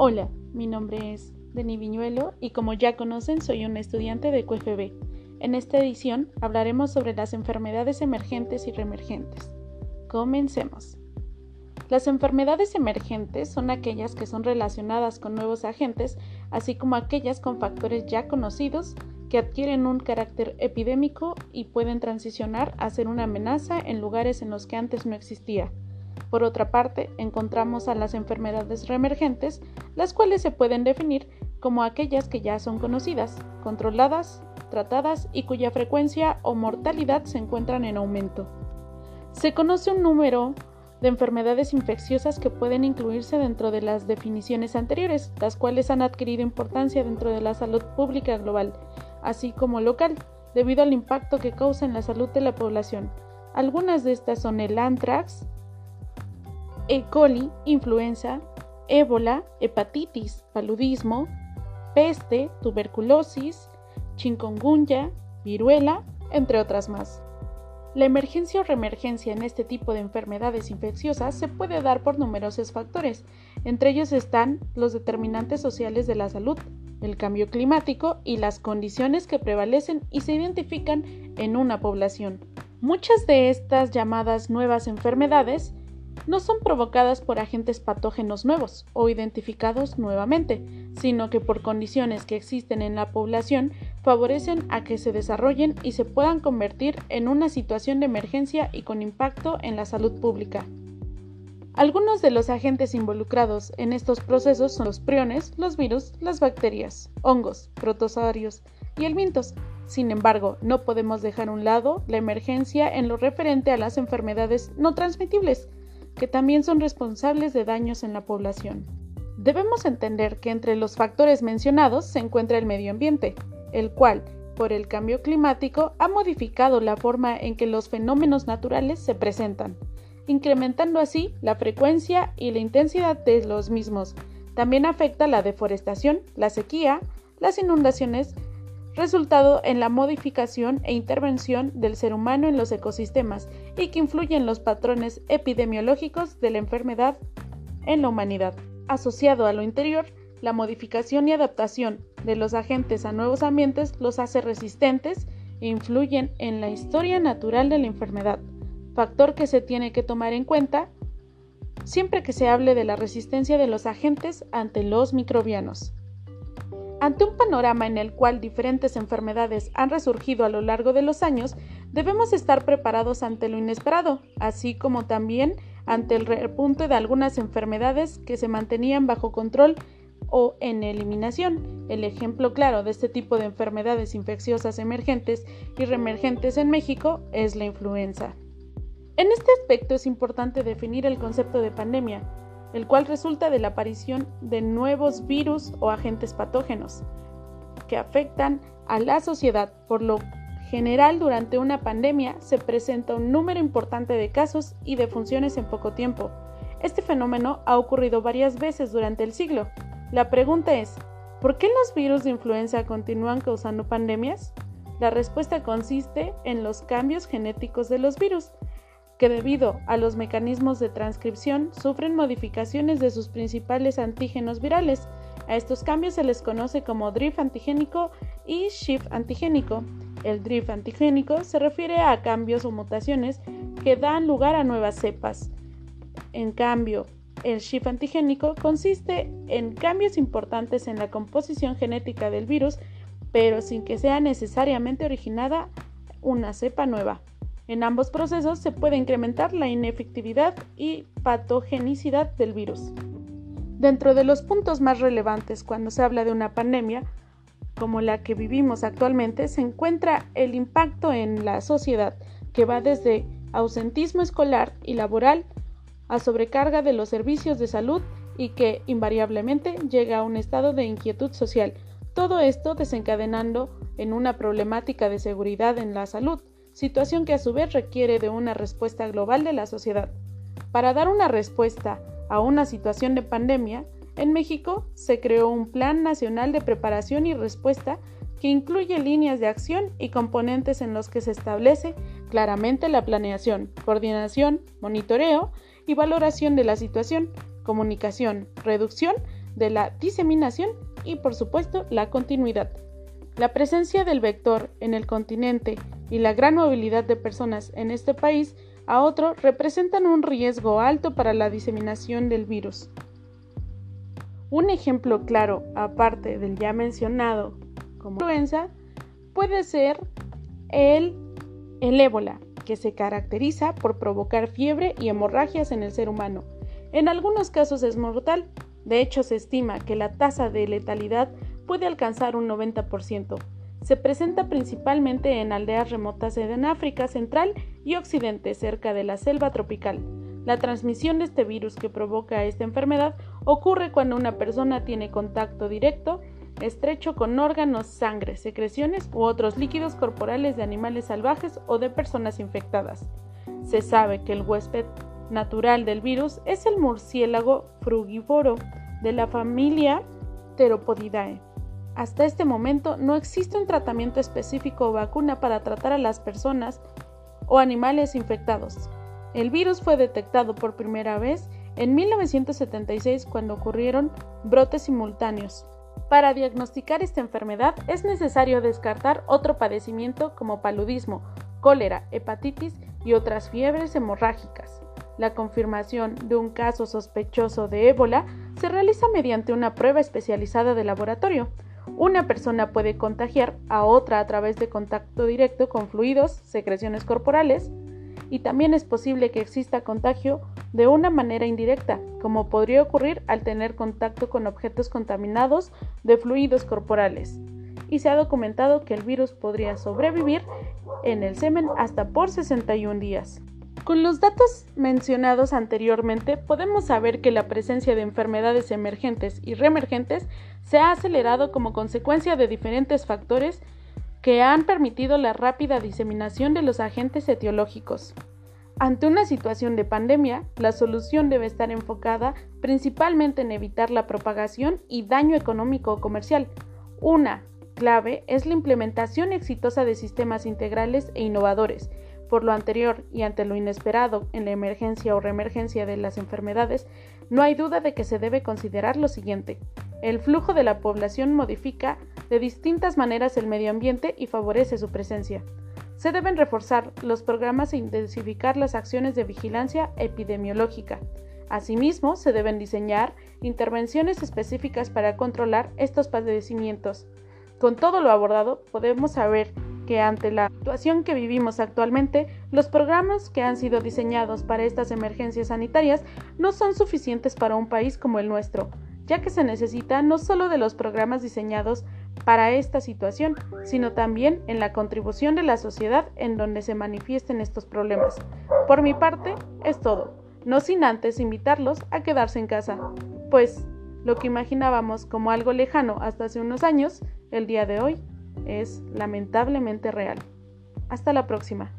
Hola, mi nombre es Denis Viñuelo y como ya conocen soy un estudiante de QFB. En esta edición hablaremos sobre las enfermedades emergentes y reemergentes. Comencemos. Las enfermedades emergentes son aquellas que son relacionadas con nuevos agentes, así como aquellas con factores ya conocidos que adquieren un carácter epidémico y pueden transicionar a ser una amenaza en lugares en los que antes no existía. Por otra parte, encontramos a las enfermedades reemergentes, las cuales se pueden definir como aquellas que ya son conocidas, controladas, tratadas y cuya frecuencia o mortalidad se encuentran en aumento. Se conoce un número de enfermedades infecciosas que pueden incluirse dentro de las definiciones anteriores, las cuales han adquirido importancia dentro de la salud pública global, así como local, debido al impacto que causa en la salud de la población. Algunas de estas son el anthrax, E. coli, influenza, ébola, hepatitis, paludismo, peste, tuberculosis, chikungunya, viruela, entre otras más. La emergencia o reemergencia en este tipo de enfermedades infecciosas se puede dar por numerosos factores, entre ellos están los determinantes sociales de la salud, el cambio climático y las condiciones que prevalecen y se identifican en una población. Muchas de estas llamadas nuevas enfermedades no son provocadas por agentes patógenos nuevos o identificados nuevamente, sino que por condiciones que existen en la población favorecen a que se desarrollen y se puedan convertir en una situación de emergencia y con impacto en la salud pública. Algunos de los agentes involucrados en estos procesos son los priones, los virus, las bacterias, hongos, protozoarios y elementos. Sin embargo, no podemos dejar a un lado la emergencia en lo referente a las enfermedades no transmitibles, que también son responsables de daños en la población. Debemos entender que entre los factores mencionados se encuentra el medio ambiente, el cual, por el cambio climático, ha modificado la forma en que los fenómenos naturales se presentan, incrementando así la frecuencia y la intensidad de los mismos. También afecta la deforestación, la sequía, las inundaciones, resultado en la modificación e intervención del ser humano en los ecosistemas y que influye en los patrones epidemiológicos de la enfermedad en la humanidad. Asociado a lo interior, la modificación y adaptación de los agentes a nuevos ambientes los hace resistentes e influyen en la historia natural de la enfermedad, factor que se tiene que tomar en cuenta siempre que se hable de la resistencia de los agentes ante los microbianos. Ante un panorama en el cual diferentes enfermedades han resurgido a lo largo de los años, debemos estar preparados ante lo inesperado, así como también ante el repunte de algunas enfermedades que se mantenían bajo control o en eliminación. El ejemplo claro de este tipo de enfermedades infecciosas emergentes y reemergentes en México es la influenza. En este aspecto es importante definir el concepto de pandemia, el cual resulta de la aparición de nuevos virus o agentes patógenos que afectan a la sociedad. Por lo general, durante una pandemia se presenta un número importante de casos y de funciones en poco tiempo. Este fenómeno ha ocurrido varias veces durante el siglo. La pregunta es, ¿por qué los virus de influenza continúan causando pandemias? La respuesta consiste en los cambios genéticos de los virus, que debido a los mecanismos de transcripción sufren modificaciones de sus principales antígenos virales. A estos cambios se les conoce como drift antigénico y shift antigénico. El drift antigénico se refiere a cambios o mutaciones que dan lugar a nuevas cepas. En cambio, el shift antigénico consiste en cambios importantes en la composición genética del virus, pero sin que sea necesariamente originada una cepa nueva. En ambos procesos se puede incrementar la inefectividad y patogenicidad del virus. Dentro de los puntos más relevantes cuando se habla de una pandemia, como la que vivimos actualmente, se encuentra el impacto en la sociedad, que va desde ausentismo escolar y laboral a sobrecarga de los servicios de salud y que invariablemente llega a un estado de inquietud social. Todo esto desencadenando en una problemática de seguridad en la salud, situación que a su vez requiere de una respuesta global de la sociedad. Para dar una respuesta a una situación de pandemia, en México se creó un Plan Nacional de Preparación y Respuesta que incluye líneas de acción y componentes en los que se establece claramente la planeación, coordinación, monitoreo y valoración de la situación, comunicación, reducción de la diseminación y por supuesto la continuidad. La presencia del vector en el continente y la gran movilidad de personas en este país a otro representan un riesgo alto para la diseminación del virus. Un ejemplo claro, aparte del ya mencionado como influenza, puede ser el, el ébola, que se caracteriza por provocar fiebre y hemorragias en el ser humano. En algunos casos es mortal, de hecho se estima que la tasa de letalidad puede alcanzar un 90%. Se presenta principalmente en aldeas remotas en África Central y Occidente, cerca de la selva tropical. La transmisión de este virus que provoca esta enfermedad ocurre cuando una persona tiene contacto directo, estrecho con órganos, sangre, secreciones u otros líquidos corporales de animales salvajes o de personas infectadas. Se sabe que el huésped natural del virus es el murciélago frugívoro de la familia Theropodidae. Hasta este momento no existe un tratamiento específico o vacuna para tratar a las personas o animales infectados. El virus fue detectado por primera vez en 1976 cuando ocurrieron brotes simultáneos. Para diagnosticar esta enfermedad es necesario descartar otro padecimiento como paludismo, cólera, hepatitis y otras fiebres hemorrágicas. La confirmación de un caso sospechoso de ébola se realiza mediante una prueba especializada de laboratorio. Una persona puede contagiar a otra a través de contacto directo con fluidos, secreciones corporales, y también es posible que exista contagio de una manera indirecta, como podría ocurrir al tener contacto con objetos contaminados de fluidos corporales. Y se ha documentado que el virus podría sobrevivir en el semen hasta por 61 días. Con los datos mencionados anteriormente, podemos saber que la presencia de enfermedades emergentes y reemergentes se ha acelerado como consecuencia de diferentes factores que han permitido la rápida diseminación de los agentes etiológicos. Ante una situación de pandemia, la solución debe estar enfocada principalmente en evitar la propagación y daño económico o comercial. Una clave es la implementación exitosa de sistemas integrales e innovadores, por lo anterior y ante lo inesperado en la emergencia o reemergencia de las enfermedades, no hay duda de que se debe considerar lo siguiente. El flujo de la población modifica de distintas maneras el medio ambiente y favorece su presencia. Se deben reforzar los programas e intensificar las acciones de vigilancia epidemiológica. Asimismo, se deben diseñar intervenciones específicas para controlar estos padecimientos. Con todo lo abordado, podemos saber que ante la situación que vivimos actualmente, los programas que han sido diseñados para estas emergencias sanitarias no son suficientes para un país como el nuestro, ya que se necesita no solo de los programas diseñados para esta situación, sino también en la contribución de la sociedad en donde se manifiesten estos problemas. Por mi parte, es todo, no sin antes invitarlos a quedarse en casa, pues lo que imaginábamos como algo lejano hasta hace unos años, el día de hoy es lamentablemente real. Hasta la próxima.